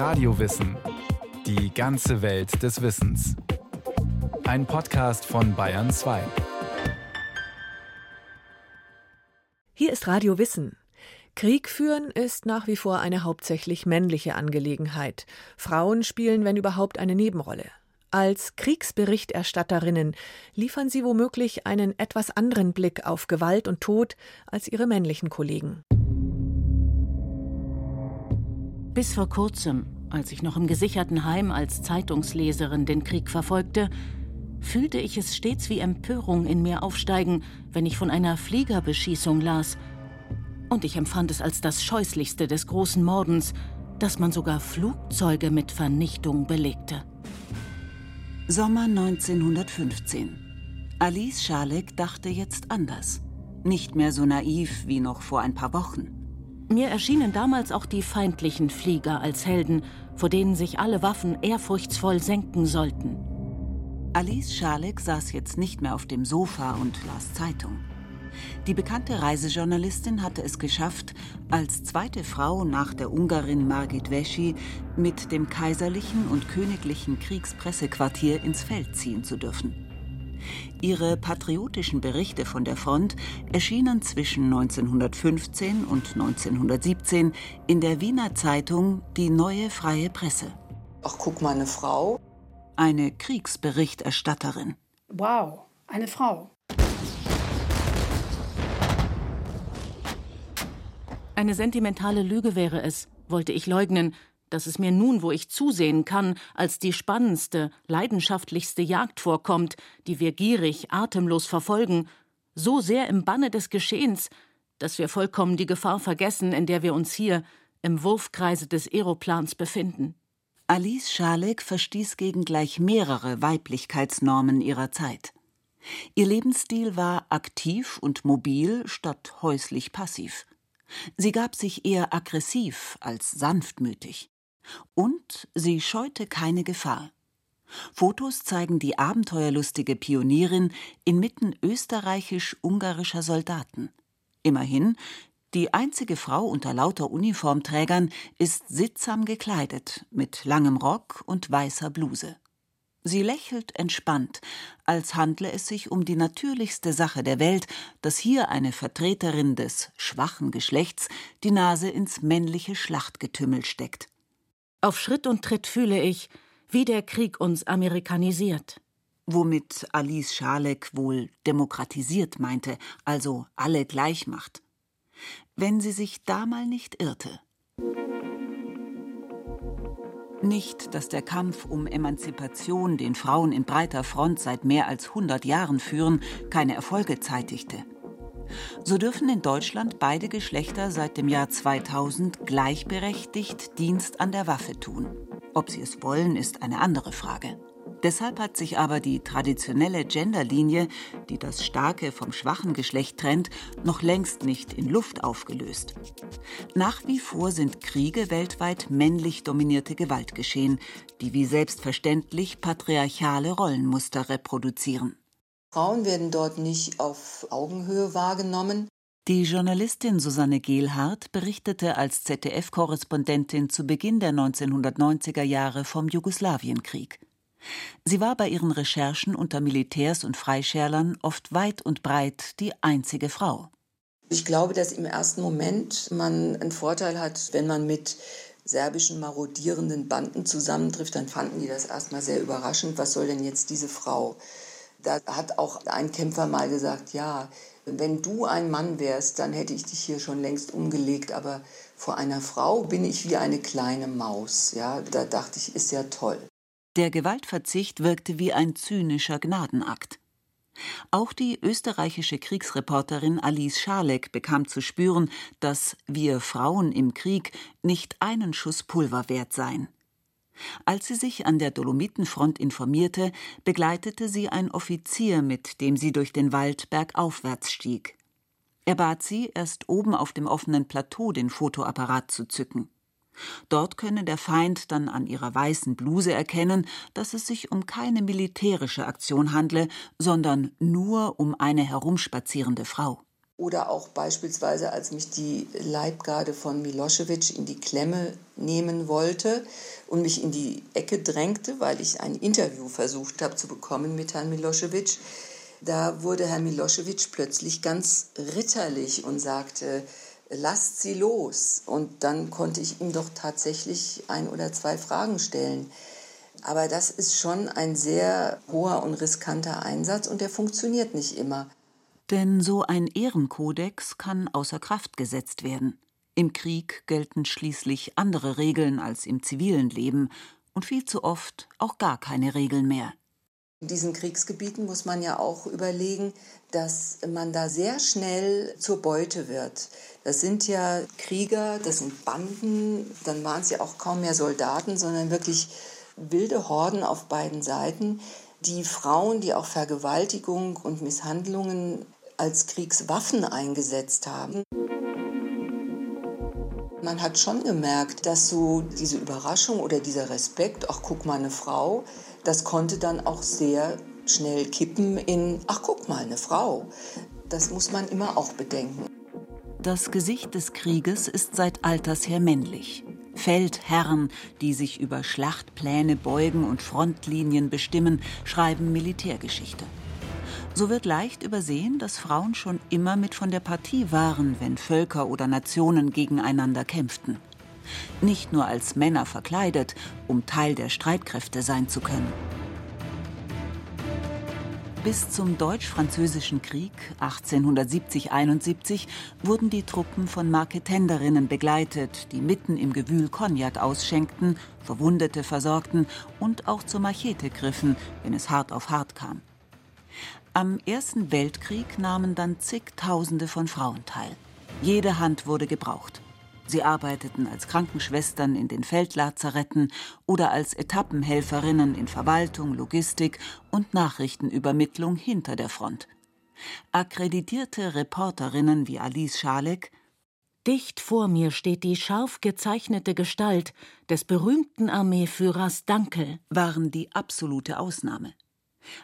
Radiowissen. Die ganze Welt des Wissens. Ein Podcast von Bayern 2. Hier ist Radio Wissen. Krieg führen ist nach wie vor eine hauptsächlich männliche Angelegenheit. Frauen spielen, wenn überhaupt, eine Nebenrolle. Als Kriegsberichterstatterinnen liefern sie womöglich einen etwas anderen Blick auf Gewalt und Tod als ihre männlichen Kollegen. Bis vor kurzem, als ich noch im gesicherten Heim als Zeitungsleserin den Krieg verfolgte, fühlte ich es stets wie Empörung in mir aufsteigen, wenn ich von einer Fliegerbeschießung las. Und ich empfand es als das Scheußlichste des großen Mordens, dass man sogar Flugzeuge mit Vernichtung belegte. Sommer 1915. Alice Schalek dachte jetzt anders. Nicht mehr so naiv wie noch vor ein paar Wochen. Mir erschienen damals auch die feindlichen Flieger als Helden, vor denen sich alle Waffen ehrfurchtsvoll senken sollten. Alice Schalek saß jetzt nicht mehr auf dem Sofa und las Zeitung. Die bekannte Reisejournalistin hatte es geschafft, als zweite Frau nach der Ungarin Margit Veschi mit dem kaiserlichen und königlichen Kriegspressequartier ins Feld ziehen zu dürfen. Ihre patriotischen Berichte von der Front erschienen zwischen 1915 und 1917 in der Wiener Zeitung Die Neue Freie Presse. Ach, guck mal, eine Frau. Eine Kriegsberichterstatterin. Wow, eine Frau. Eine sentimentale Lüge wäre es, wollte ich leugnen, dass es mir nun, wo ich zusehen kann, als die spannendste, leidenschaftlichste Jagd vorkommt, die wir gierig, atemlos verfolgen, so sehr im Banne des Geschehens, dass wir vollkommen die Gefahr vergessen, in der wir uns hier im Wurfkreise des Aeroplans befinden. Alice Schalek verstieß gegen gleich mehrere Weiblichkeitsnormen ihrer Zeit. Ihr Lebensstil war aktiv und mobil statt häuslich passiv. Sie gab sich eher aggressiv als sanftmütig. Und sie scheute keine Gefahr. Fotos zeigen die abenteuerlustige Pionierin inmitten österreichisch-ungarischer Soldaten. Immerhin, die einzige Frau unter lauter Uniformträgern ist sittsam gekleidet, mit langem Rock und weißer Bluse. Sie lächelt entspannt, als handle es sich um die natürlichste Sache der Welt, dass hier eine Vertreterin des schwachen Geschlechts die Nase ins männliche Schlachtgetümmel steckt. Auf Schritt und Tritt fühle ich, wie der Krieg uns amerikanisiert. Womit Alice Schalek wohl demokratisiert meinte, also alle gleich macht. Wenn sie sich da mal nicht irrte. Nicht, dass der Kampf um Emanzipation, den Frauen in breiter Front seit mehr als 100 Jahren führen, keine Erfolge zeitigte. So dürfen in Deutschland beide Geschlechter seit dem Jahr 2000 gleichberechtigt Dienst an der Waffe tun. Ob sie es wollen, ist eine andere Frage. Deshalb hat sich aber die traditionelle Genderlinie, die das starke vom schwachen Geschlecht trennt, noch längst nicht in Luft aufgelöst. Nach wie vor sind Kriege weltweit männlich dominierte Gewaltgeschehen, die wie selbstverständlich patriarchale Rollenmuster reproduzieren. Frauen werden dort nicht auf Augenhöhe wahrgenommen. Die Journalistin Susanne Gehlhardt berichtete als ZDF-Korrespondentin zu Beginn der 1990er Jahre vom Jugoslawienkrieg. Sie war bei ihren Recherchen unter Militärs und Freischärlern oft weit und breit die einzige Frau. Ich glaube, dass im ersten Moment man einen Vorteil hat, wenn man mit serbischen marodierenden Banden zusammentrifft, dann fanden die das erstmal sehr überraschend. Was soll denn jetzt diese Frau? Da hat auch ein Kämpfer mal gesagt, ja, wenn du ein Mann wärst, dann hätte ich dich hier schon längst umgelegt, aber vor einer Frau bin ich wie eine kleine Maus. Ja, da dachte ich, ist ja toll. Der Gewaltverzicht wirkte wie ein zynischer Gnadenakt. Auch die österreichische Kriegsreporterin Alice Schalek bekam zu spüren, dass wir Frauen im Krieg nicht einen Schuss Pulver wert seien. Als sie sich an der Dolomitenfront informierte, begleitete sie ein Offizier, mit dem sie durch den Wald bergaufwärts stieg. Er bat sie, erst oben auf dem offenen Plateau den Fotoapparat zu zücken. Dort könne der Feind dann an ihrer weißen Bluse erkennen, dass es sich um keine militärische Aktion handle, sondern nur um eine herumspazierende Frau. Oder auch beispielsweise, als mich die Leibgarde von Milosevic in die Klemme nehmen wollte und mich in die Ecke drängte, weil ich ein Interview versucht habe zu bekommen mit Herrn Milosevic. Da wurde Herr Milosevic plötzlich ganz ritterlich und sagte, lasst sie los. Und dann konnte ich ihm doch tatsächlich ein oder zwei Fragen stellen. Aber das ist schon ein sehr hoher und riskanter Einsatz und der funktioniert nicht immer. Denn so ein Ehrenkodex kann außer Kraft gesetzt werden. Im Krieg gelten schließlich andere Regeln als im zivilen Leben und viel zu oft auch gar keine Regeln mehr. In diesen Kriegsgebieten muss man ja auch überlegen, dass man da sehr schnell zur Beute wird. Das sind ja Krieger, das sind Banden, dann waren es ja auch kaum mehr Soldaten, sondern wirklich wilde Horden auf beiden Seiten, die Frauen, die auch Vergewaltigung und Misshandlungen als Kriegswaffen eingesetzt haben. Man hat schon gemerkt, dass so diese Überraschung oder dieser Respekt, ach guck mal eine Frau, das konnte dann auch sehr schnell kippen in, ach guck mal eine Frau. Das muss man immer auch bedenken. Das Gesicht des Krieges ist seit alters her männlich. Feldherren, die sich über Schlachtpläne beugen und Frontlinien bestimmen, schreiben Militärgeschichte. So wird leicht übersehen, dass Frauen schon immer mit von der Partie waren, wenn Völker oder Nationen gegeneinander kämpften. Nicht nur als Männer verkleidet, um Teil der Streitkräfte sein zu können. Bis zum Deutsch-Französischen Krieg 1870-71 wurden die Truppen von Marketenderinnen begleitet, die mitten im Gewühl Cognac ausschenkten, Verwundete versorgten und auch zur Machete griffen, wenn es hart auf hart kam. Am Ersten Weltkrieg nahmen dann zigtausende von Frauen teil. Jede Hand wurde gebraucht. Sie arbeiteten als Krankenschwestern in den Feldlazaretten oder als Etappenhelferinnen in Verwaltung, Logistik und Nachrichtenübermittlung hinter der Front. Akkreditierte Reporterinnen wie Alice Schalek Dicht vor mir steht die scharf gezeichnete Gestalt des berühmten Armeeführers Dankel, waren die absolute Ausnahme.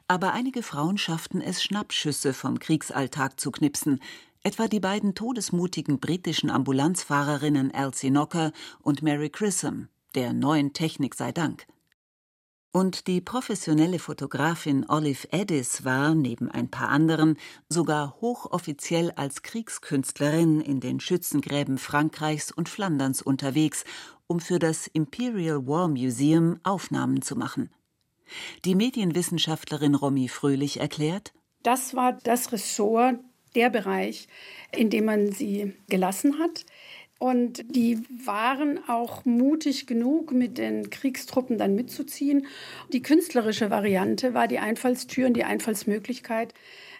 Aber einige Frauen schafften es, Schnappschüsse vom Kriegsalltag zu knipsen, etwa die beiden todesmutigen britischen Ambulanzfahrerinnen Elsie Knocker und Mary Grissom, der neuen Technik sei Dank. Und die professionelle Fotografin Olive Addis war, neben ein paar anderen, sogar hochoffiziell als Kriegskünstlerin in den Schützengräben Frankreichs und Flanderns unterwegs, um für das Imperial War Museum Aufnahmen zu machen. Die Medienwissenschaftlerin Romy Fröhlich erklärt, das war das Ressort, der Bereich, in dem man sie gelassen hat. Und die waren auch mutig genug, mit den Kriegstruppen dann mitzuziehen. Die künstlerische Variante war die Einfallstür und die Einfallsmöglichkeit,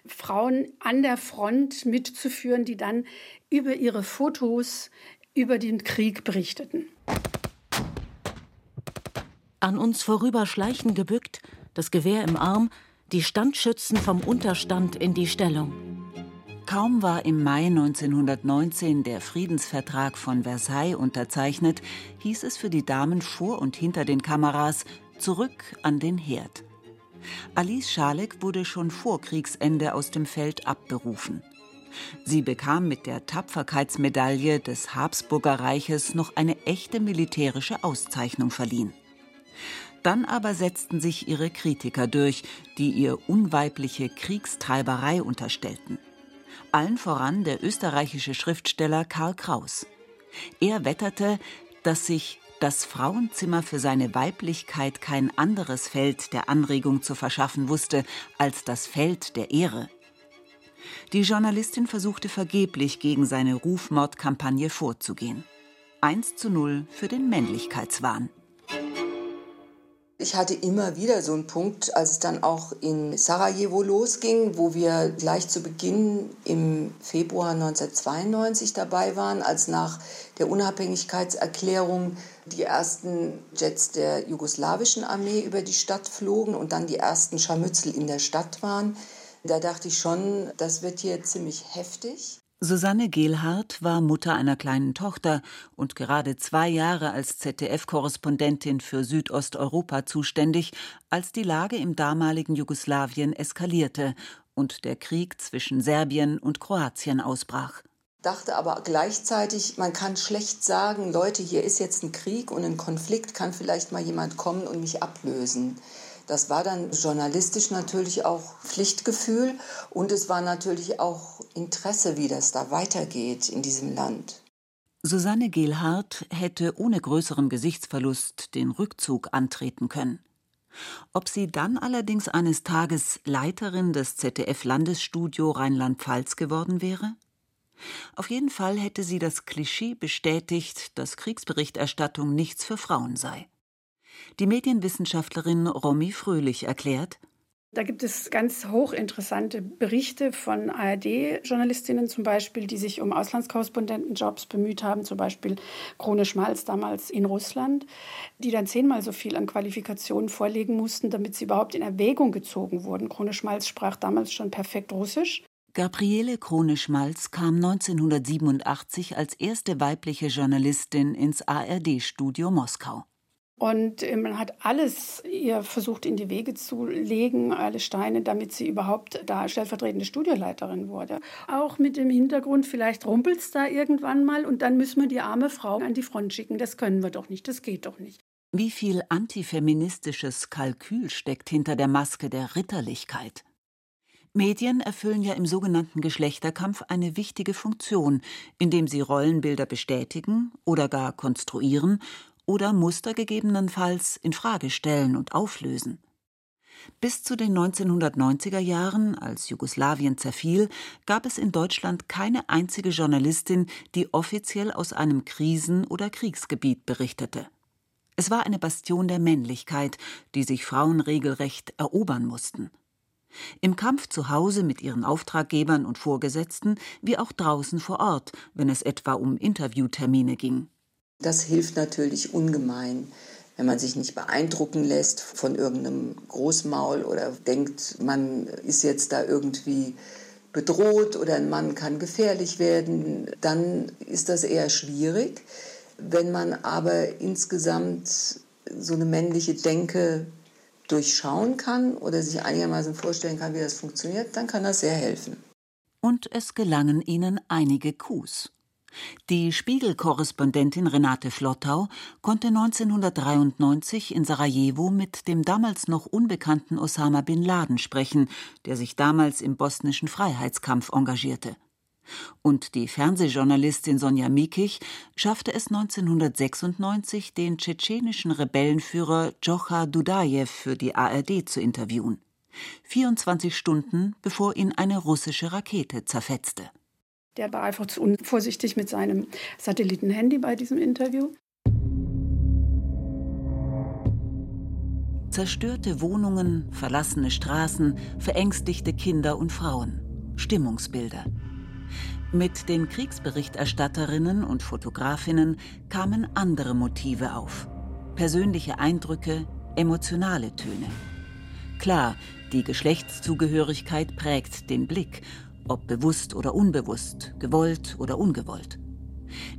Frauen an der Front mitzuführen, die dann über ihre Fotos über den Krieg berichteten. An uns vorüberschleichen gebückt, das Gewehr im Arm, die Standschützen vom Unterstand in die Stellung. Kaum war im Mai 1919 der Friedensvertrag von Versailles unterzeichnet, hieß es für die Damen vor und hinter den Kameras zurück an den Herd. Alice Schalek wurde schon vor Kriegsende aus dem Feld abberufen. Sie bekam mit der Tapferkeitsmedaille des Habsburger Reiches noch eine echte militärische Auszeichnung verliehen. Dann aber setzten sich ihre Kritiker durch, die ihr unweibliche Kriegstreiberei unterstellten. Allen voran der österreichische Schriftsteller Karl Kraus. Er wetterte, dass sich das Frauenzimmer für seine Weiblichkeit kein anderes Feld der Anregung zu verschaffen wusste als das Feld der Ehre. Die Journalistin versuchte vergeblich gegen seine Rufmordkampagne vorzugehen. 1 zu 0 für den Männlichkeitswahn. Ich hatte immer wieder so einen Punkt, als es dann auch in Sarajevo losging, wo wir gleich zu Beginn im Februar 1992 dabei waren, als nach der Unabhängigkeitserklärung die ersten Jets der jugoslawischen Armee über die Stadt flogen und dann die ersten Scharmützel in der Stadt waren. Da dachte ich schon, das wird hier ziemlich heftig. Susanne Gehlhardt war Mutter einer kleinen Tochter und gerade zwei Jahre als ZDF-Korrespondentin für Südosteuropa zuständig, als die Lage im damaligen Jugoslawien eskalierte und der Krieg zwischen Serbien und Kroatien ausbrach. Dachte aber gleichzeitig, man kann schlecht sagen, Leute, hier ist jetzt ein Krieg und ein Konflikt, kann vielleicht mal jemand kommen und mich ablösen. Das war dann journalistisch natürlich auch Pflichtgefühl und es war natürlich auch Interesse, wie das da weitergeht in diesem Land. Susanne Gehlhardt hätte ohne größeren Gesichtsverlust den Rückzug antreten können. Ob sie dann allerdings eines Tages Leiterin des ZDF-Landesstudio Rheinland-Pfalz geworden wäre? Auf jeden Fall hätte sie das Klischee bestätigt, dass Kriegsberichterstattung nichts für Frauen sei. Die Medienwissenschaftlerin Romy Fröhlich erklärt, da gibt es ganz hochinteressante Berichte von ARD-Journalistinnen zum Beispiel, die sich um Auslandskorrespondentenjobs bemüht haben, zum Beispiel Krone Schmalz damals in Russland, die dann zehnmal so viel an Qualifikationen vorlegen mussten, damit sie überhaupt in Erwägung gezogen wurden. Krone Schmalz sprach damals schon perfekt Russisch. Gabriele Krone-Schmalz kam 1987 als erste weibliche Journalistin ins ARD-Studio Moskau. Und äh, man hat alles ihr versucht in die Wege zu legen, alle Steine, damit sie überhaupt da stellvertretende Studioleiterin wurde. Auch mit dem Hintergrund, vielleicht rumpelt es da irgendwann mal und dann müssen wir die arme Frau an die Front schicken. Das können wir doch nicht, das geht doch nicht. Wie viel antifeministisches Kalkül steckt hinter der Maske der Ritterlichkeit? Medien erfüllen ja im sogenannten Geschlechterkampf eine wichtige Funktion, indem sie Rollenbilder bestätigen oder gar konstruieren oder Muster gegebenenfalls in Frage stellen und auflösen. Bis zu den 1990er Jahren, als Jugoslawien zerfiel, gab es in Deutschland keine einzige Journalistin, die offiziell aus einem Krisen- oder Kriegsgebiet berichtete. Es war eine Bastion der Männlichkeit, die sich Frauen regelrecht erobern mussten. Im Kampf zu Hause mit ihren Auftraggebern und Vorgesetzten, wie auch draußen vor Ort, wenn es etwa um Interviewtermine ging. Das hilft natürlich ungemein, wenn man sich nicht beeindrucken lässt von irgendeinem Großmaul oder denkt, man ist jetzt da irgendwie bedroht oder ein Mann kann gefährlich werden, dann ist das eher schwierig. Wenn man aber insgesamt so eine männliche Denke durchschauen kann oder sich einigermaßen vorstellen kann, wie das funktioniert, dann kann das sehr helfen. Und es gelangen ihnen einige Coups. Die Spiegel-Korrespondentin Renate Flottau konnte 1993 in Sarajevo mit dem damals noch unbekannten Osama bin Laden sprechen, der sich damals im bosnischen Freiheitskampf engagierte. Und die Fernsehjournalistin Sonja Mikich schaffte es 1996, den tschetschenischen Rebellenführer Djocha Dudajew für die ARD zu interviewen. 24 Stunden bevor ihn eine russische Rakete zerfetzte. Der war einfach zu unvorsichtig mit seinem Satellitenhandy bei diesem Interview. Zerstörte Wohnungen, verlassene Straßen, verängstigte Kinder und Frauen. Stimmungsbilder. Mit den Kriegsberichterstatterinnen und Fotografinnen kamen andere Motive auf. Persönliche Eindrücke, emotionale Töne. Klar, die Geschlechtszugehörigkeit prägt den Blick ob bewusst oder unbewusst, gewollt oder ungewollt.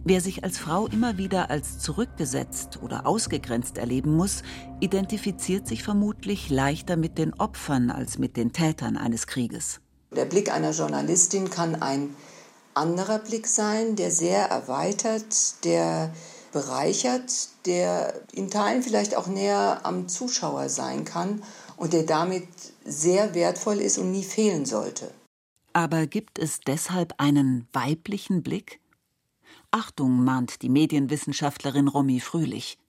Wer sich als Frau immer wieder als zurückgesetzt oder ausgegrenzt erleben muss, identifiziert sich vermutlich leichter mit den Opfern als mit den Tätern eines Krieges. Der Blick einer Journalistin kann ein anderer Blick sein, der sehr erweitert, der bereichert, der in Teilen vielleicht auch näher am Zuschauer sein kann und der damit sehr wertvoll ist und nie fehlen sollte. Aber gibt es deshalb einen weiblichen Blick? Achtung, mahnt die Medienwissenschaftlerin Romy Fröhlich.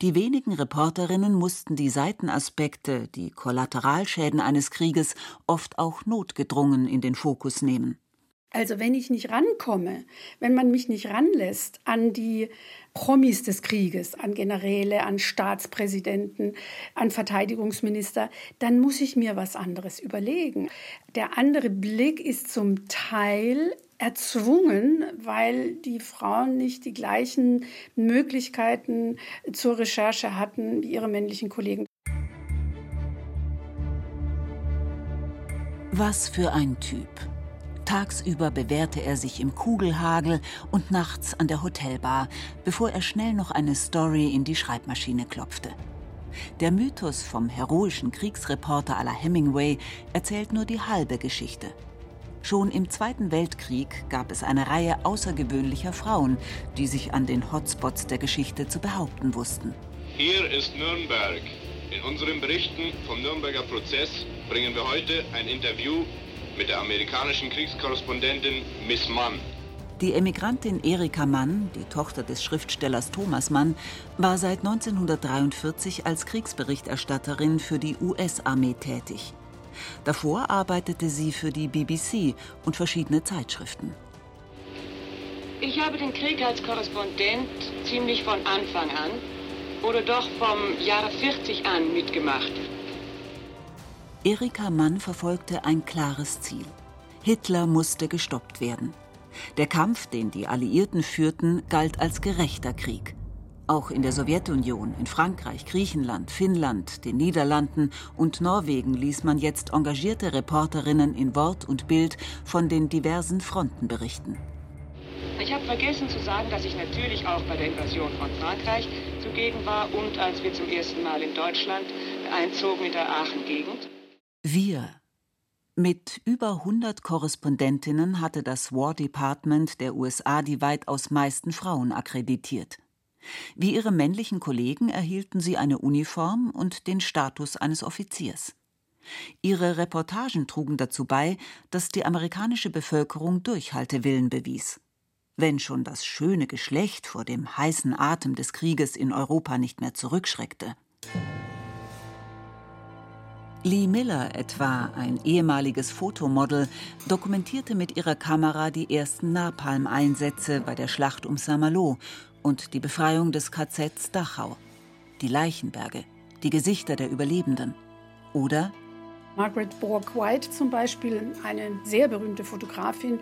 Die wenigen Reporterinnen mussten die Seitenaspekte, die Kollateralschäden eines Krieges oft auch notgedrungen in den Fokus nehmen. Also wenn ich nicht rankomme, wenn man mich nicht ranlässt an die Promis des Krieges, an Generäle, an Staatspräsidenten, an Verteidigungsminister, dann muss ich mir was anderes überlegen. Der andere Blick ist zum Teil erzwungen, weil die Frauen nicht die gleichen Möglichkeiten zur Recherche hatten wie ihre männlichen Kollegen. Was für ein Typ. Tagsüber bewährte er sich im Kugelhagel und nachts an der Hotelbar, bevor er schnell noch eine Story in die Schreibmaschine klopfte. Der Mythos vom heroischen Kriegsreporter à la Hemingway erzählt nur die halbe Geschichte. Schon im Zweiten Weltkrieg gab es eine Reihe außergewöhnlicher Frauen, die sich an den Hotspots der Geschichte zu behaupten wussten. Hier ist Nürnberg. In unseren Berichten vom Nürnberger Prozess bringen wir heute ein Interview mit der amerikanischen Kriegskorrespondentin Miss Mann. Die Emigrantin Erika Mann, die Tochter des Schriftstellers Thomas Mann, war seit 1943 als Kriegsberichterstatterin für die US-Armee tätig. Davor arbeitete sie für die BBC und verschiedene Zeitschriften. Ich habe den Krieg als Korrespondent ziemlich von Anfang an oder doch vom Jahre 40 an mitgemacht. Erika Mann verfolgte ein klares Ziel. Hitler musste gestoppt werden. Der Kampf, den die Alliierten führten, galt als gerechter Krieg. Auch in der Sowjetunion, in Frankreich, Griechenland, Finnland, den Niederlanden und Norwegen ließ man jetzt engagierte Reporterinnen in Wort und Bild von den diversen Fronten berichten. Ich habe vergessen zu sagen, dass ich natürlich auch bei der Invasion von Frankreich zugegen war und als wir zum ersten Mal in Deutschland einzogen in der Aachen-Gegend. Wir, mit über 100 Korrespondentinnen hatte das War Department der USA die weitaus meisten Frauen akkreditiert. Wie ihre männlichen Kollegen erhielten sie eine Uniform und den Status eines Offiziers. Ihre Reportagen trugen dazu bei, dass die amerikanische Bevölkerung Durchhaltewillen bewies. Wenn schon das schöne Geschlecht vor dem heißen Atem des Krieges in Europa nicht mehr zurückschreckte. Lee Miller etwa, ein ehemaliges Fotomodel, dokumentierte mit ihrer Kamera die ersten Napalm-Einsätze bei der Schlacht um Saint-Malo und die Befreiung des KZs Dachau, die Leichenberge, die Gesichter der Überlebenden. Oder Margaret Borg White zum Beispiel, eine sehr berühmte Fotografin,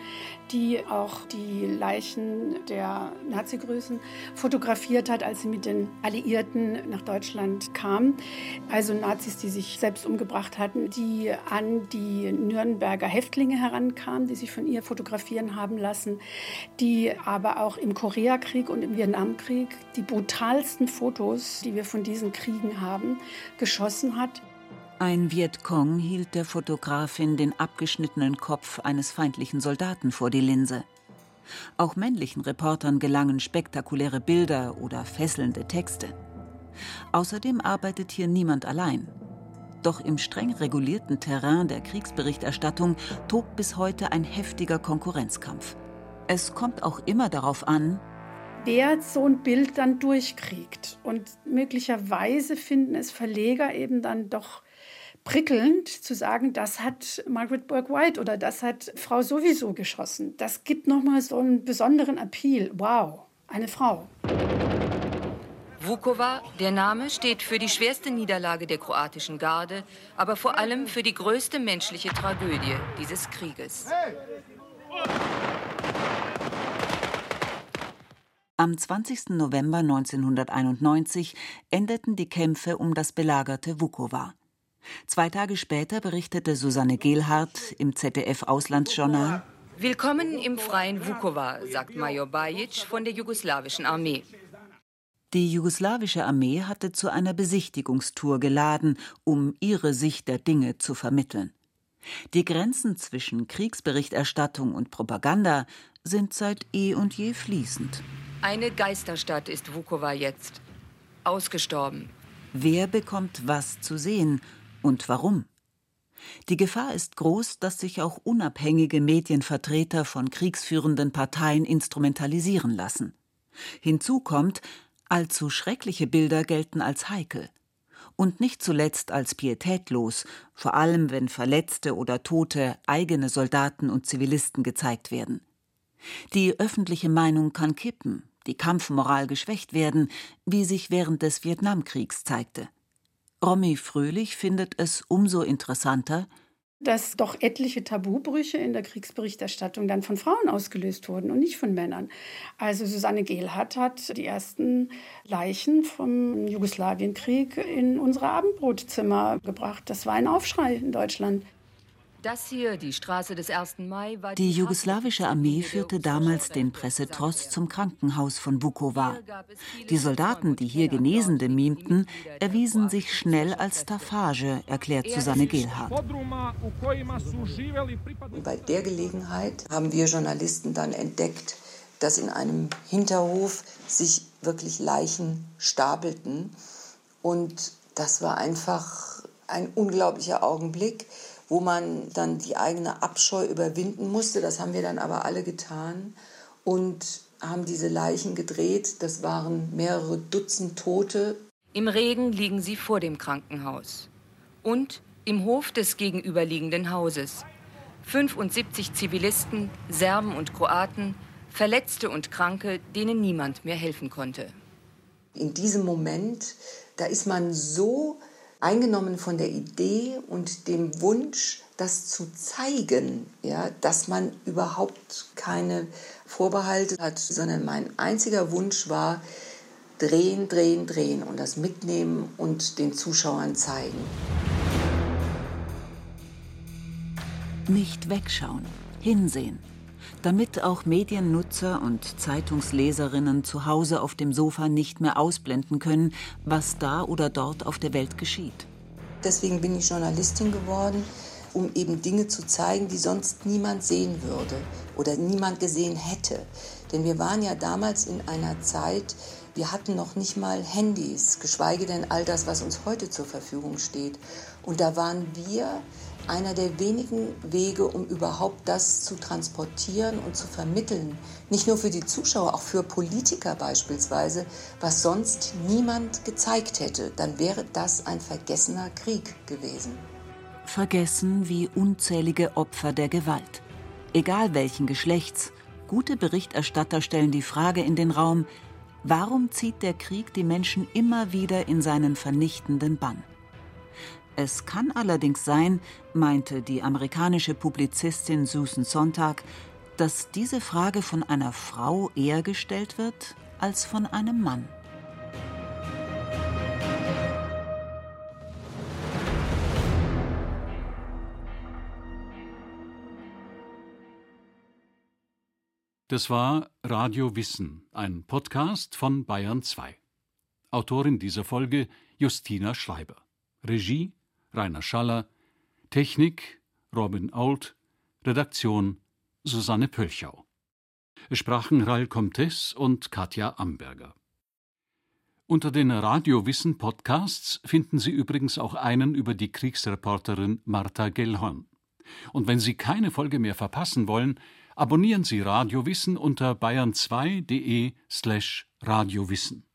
die auch die Leichen der Nazi-Größen fotografiert hat, als sie mit den Alliierten nach Deutschland kam. Also Nazis, die sich selbst umgebracht hatten, die an die Nürnberger Häftlinge herankamen, die sich von ihr fotografieren haben lassen, die aber auch im Koreakrieg und im Vietnamkrieg die brutalsten Fotos, die wir von diesen Kriegen haben, geschossen hat. Ein Vietcong hielt der Fotografin den abgeschnittenen Kopf eines feindlichen Soldaten vor die Linse. Auch männlichen Reportern gelangen spektakuläre Bilder oder fesselnde Texte. Außerdem arbeitet hier niemand allein. Doch im streng regulierten Terrain der Kriegsberichterstattung tobt bis heute ein heftiger Konkurrenzkampf. Es kommt auch immer darauf an, wer so ein Bild dann durchkriegt. Und möglicherweise finden es Verleger eben dann doch prickelnd zu sagen, das hat Margaret Burke White oder das hat Frau sowieso geschossen. Das gibt nochmal so einen besonderen Appeal. Wow, eine Frau. Vukovar, der Name steht für die schwerste Niederlage der kroatischen Garde, aber vor allem für die größte menschliche Tragödie dieses Krieges. Am 20. November 1991 endeten die Kämpfe um das belagerte Vukovar. Zwei Tage später berichtete Susanne Gehlhardt im ZDF-Auslandsjournal: Willkommen im freien Vukovar, sagt Major Bajic von der jugoslawischen Armee. Die jugoslawische Armee hatte zu einer Besichtigungstour geladen, um ihre Sicht der Dinge zu vermitteln. Die Grenzen zwischen Kriegsberichterstattung und Propaganda sind seit eh und je fließend. Eine Geisterstadt ist Vukovar jetzt. Ausgestorben. Wer bekommt was zu sehen und warum? Die Gefahr ist groß, dass sich auch unabhängige Medienvertreter von kriegsführenden Parteien instrumentalisieren lassen. Hinzu kommt, allzu schreckliche Bilder gelten als heikel und nicht zuletzt als pietätlos, vor allem wenn verletzte oder tote eigene Soldaten und Zivilisten gezeigt werden. Die öffentliche Meinung kann kippen, die Kampfmoral geschwächt werden, wie sich während des Vietnamkriegs zeigte. Romy Fröhlich findet es umso interessanter, dass doch etliche Tabubrüche in der Kriegsberichterstattung dann von Frauen ausgelöst wurden und nicht von Männern. Also Susanne Gehlhardt hat die ersten Leichen vom Jugoslawienkrieg in unsere Abendbrotzimmer gebracht. Das war ein Aufschrei in Deutschland. Das hier, die Straße des 1. Mai, war die jugoslawische Armee führte damals den Pressetrost zum Krankenhaus von Vukovar. Die Soldaten, die hier Genesende mimten, erwiesen sich schnell als Staffage, erklärt Susanne Gehlhardt. Bei der Gelegenheit haben wir Journalisten dann entdeckt, dass in einem Hinterhof sich wirklich Leichen stapelten. Und das war einfach ein unglaublicher Augenblick wo man dann die eigene Abscheu überwinden musste. Das haben wir dann aber alle getan und haben diese Leichen gedreht. Das waren mehrere Dutzend Tote. Im Regen liegen sie vor dem Krankenhaus und im Hof des gegenüberliegenden Hauses. 75 Zivilisten, Serben und Kroaten, Verletzte und Kranke, denen niemand mehr helfen konnte. In diesem Moment, da ist man so eingenommen von der Idee und dem Wunsch, das zu zeigen, ja, dass man überhaupt keine Vorbehalte hat, sondern mein einziger Wunsch war, drehen, drehen, drehen und das mitnehmen und den Zuschauern zeigen. Nicht wegschauen, hinsehen damit auch Mediennutzer und Zeitungsleserinnen zu Hause auf dem Sofa nicht mehr ausblenden können, was da oder dort auf der Welt geschieht. Deswegen bin ich Journalistin geworden, um eben Dinge zu zeigen, die sonst niemand sehen würde oder niemand gesehen hätte. Denn wir waren ja damals in einer Zeit, wir hatten noch nicht mal Handys, geschweige denn all das, was uns heute zur Verfügung steht. Und da waren wir einer der wenigen Wege, um überhaupt das zu transportieren und zu vermitteln. Nicht nur für die Zuschauer, auch für Politiker beispielsweise, was sonst niemand gezeigt hätte. Dann wäre das ein vergessener Krieg gewesen. Vergessen wie unzählige Opfer der Gewalt. Egal welchen Geschlechts, gute Berichterstatter stellen die Frage in den Raum, warum zieht der Krieg die Menschen immer wieder in seinen vernichtenden Bann? Es kann allerdings sein, meinte die amerikanische Publizistin Susan Sontag, dass diese Frage von einer Frau eher gestellt wird als von einem Mann. Das war Radio Wissen, ein Podcast von Bayern 2. Autorin dieser Folge Justina Schreiber. Regie Rainer Schaller, Technik Robin Ault, Redaktion Susanne Pölchau. Es sprachen Rail Comtes und Katja Amberger. Unter den Radiowissen Podcasts finden Sie übrigens auch einen über die Kriegsreporterin Martha Gellhorn. Und wenn Sie keine Folge mehr verpassen wollen, abonnieren Sie Radiowissen unter bayern2.de slash radiowissen.